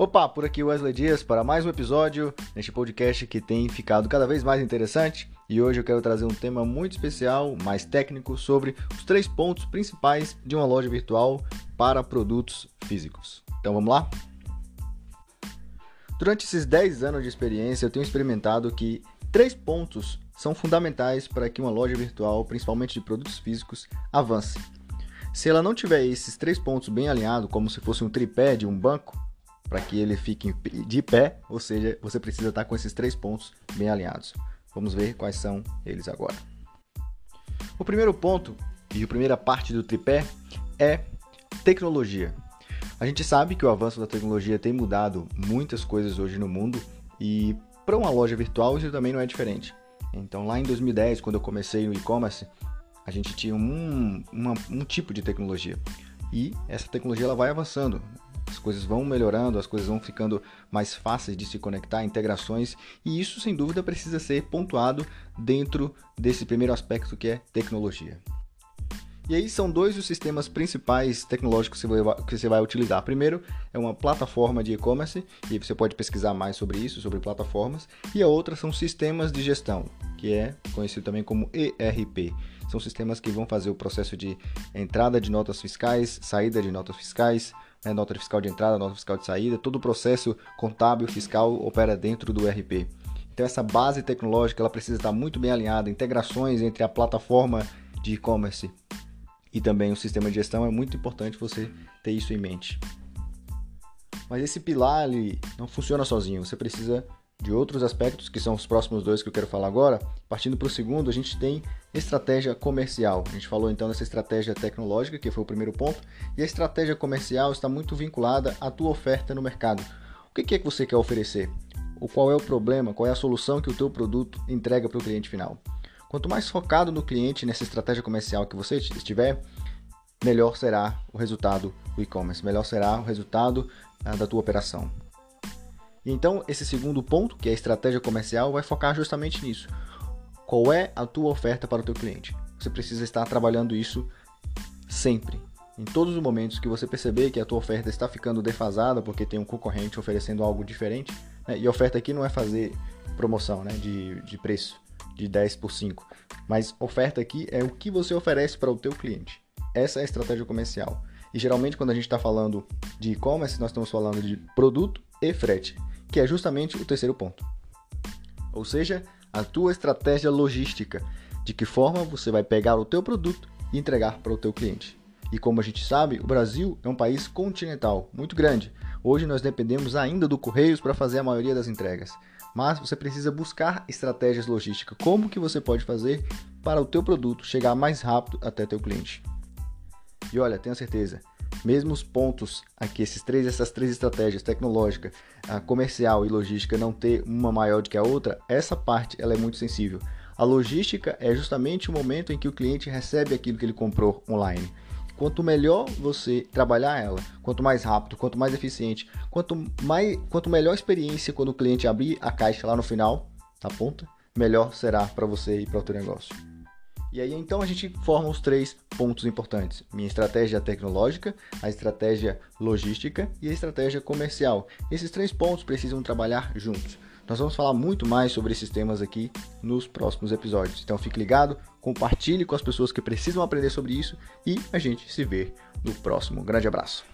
Opa, por aqui Wesley Dias para mais um episódio neste podcast que tem ficado cada vez mais interessante. E hoje eu quero trazer um tema muito especial, mais técnico, sobre os três pontos principais de uma loja virtual para produtos físicos. Então vamos lá? Durante esses 10 anos de experiência, eu tenho experimentado que três pontos são fundamentais para que uma loja virtual, principalmente de produtos físicos, avance. Se ela não tiver esses três pontos bem alinhados, como se fosse um tripé de um banco, para que ele fique de pé, ou seja, você precisa estar com esses três pontos bem alinhados. Vamos ver quais são eles agora. O primeiro ponto e a primeira parte do tripé é tecnologia. A gente sabe que o avanço da tecnologia tem mudado muitas coisas hoje no mundo e para uma loja virtual isso também não é diferente. Então lá em 2010, quando eu comecei no e-commerce, a gente tinha um, uma, um tipo de tecnologia e essa tecnologia ela vai avançando as coisas vão melhorando, as coisas vão ficando mais fáceis de se conectar, integrações, e isso sem dúvida precisa ser pontuado dentro desse primeiro aspecto que é tecnologia. E aí são dois os sistemas principais tecnológicos que você vai utilizar. Primeiro é uma plataforma de e-commerce, e você pode pesquisar mais sobre isso, sobre plataformas. E a outra são sistemas de gestão, que é conhecido também como ERP. São sistemas que vão fazer o processo de entrada de notas fiscais, saída de notas fiscais, né, nota fiscal de entrada, nota fiscal de saída, todo o processo contábil fiscal opera dentro do ERP. Então essa base tecnológica ela precisa estar muito bem alinhada, integrações entre a plataforma de e-commerce e também o sistema de gestão é muito importante você ter isso em mente. Mas esse pilar ele não funciona sozinho, você precisa de outros aspectos, que são os próximos dois que eu quero falar agora. Partindo para o segundo, a gente tem estratégia comercial. A gente falou então dessa estratégia tecnológica, que foi o primeiro ponto, e a estratégia comercial está muito vinculada à tua oferta no mercado. O que é que você quer oferecer? O qual é o problema? Qual é a solução que o teu produto entrega para o cliente final? Quanto mais focado no cliente nessa estratégia comercial que você estiver, melhor será o resultado do e-commerce, melhor será o resultado ah, da tua operação. Então, esse segundo ponto, que é a estratégia comercial, vai focar justamente nisso. Qual é a tua oferta para o teu cliente? Você precisa estar trabalhando isso sempre. Em todos os momentos que você perceber que a tua oferta está ficando defasada porque tem um concorrente oferecendo algo diferente, né? e oferta aqui não é fazer promoção né? de, de preço de 10 por 5, mas oferta aqui é o que você oferece para o teu cliente. Essa é a estratégia comercial. E geralmente quando a gente está falando de e-commerce, nós estamos falando de produto e frete que é justamente o terceiro ponto. Ou seja, a tua estratégia logística, de que forma você vai pegar o teu produto e entregar para o teu cliente. E como a gente sabe, o Brasil é um país continental, muito grande. Hoje nós dependemos ainda do Correios para fazer a maioria das entregas. Mas você precisa buscar estratégias logísticas. Como que você pode fazer para o teu produto chegar mais rápido até teu cliente? E olha, tenha certeza, mesmo os pontos aqui, esses três, essas três estratégias, tecnológica, comercial e logística, não ter uma maior do que a outra, essa parte ela é muito sensível. A logística é justamente o momento em que o cliente recebe aquilo que ele comprou online. Quanto melhor você trabalhar ela, quanto mais rápido, quanto mais eficiente, quanto, mais, quanto melhor experiência quando o cliente abrir a caixa lá no final, na ponta, melhor será para você e para o teu negócio. E aí então a gente forma os três pontos importantes: minha estratégia tecnológica, a estratégia logística e a estratégia comercial. Esses três pontos precisam trabalhar juntos. Nós vamos falar muito mais sobre esses temas aqui nos próximos episódios. Então fique ligado, compartilhe com as pessoas que precisam aprender sobre isso e a gente se vê no próximo. grande abraço.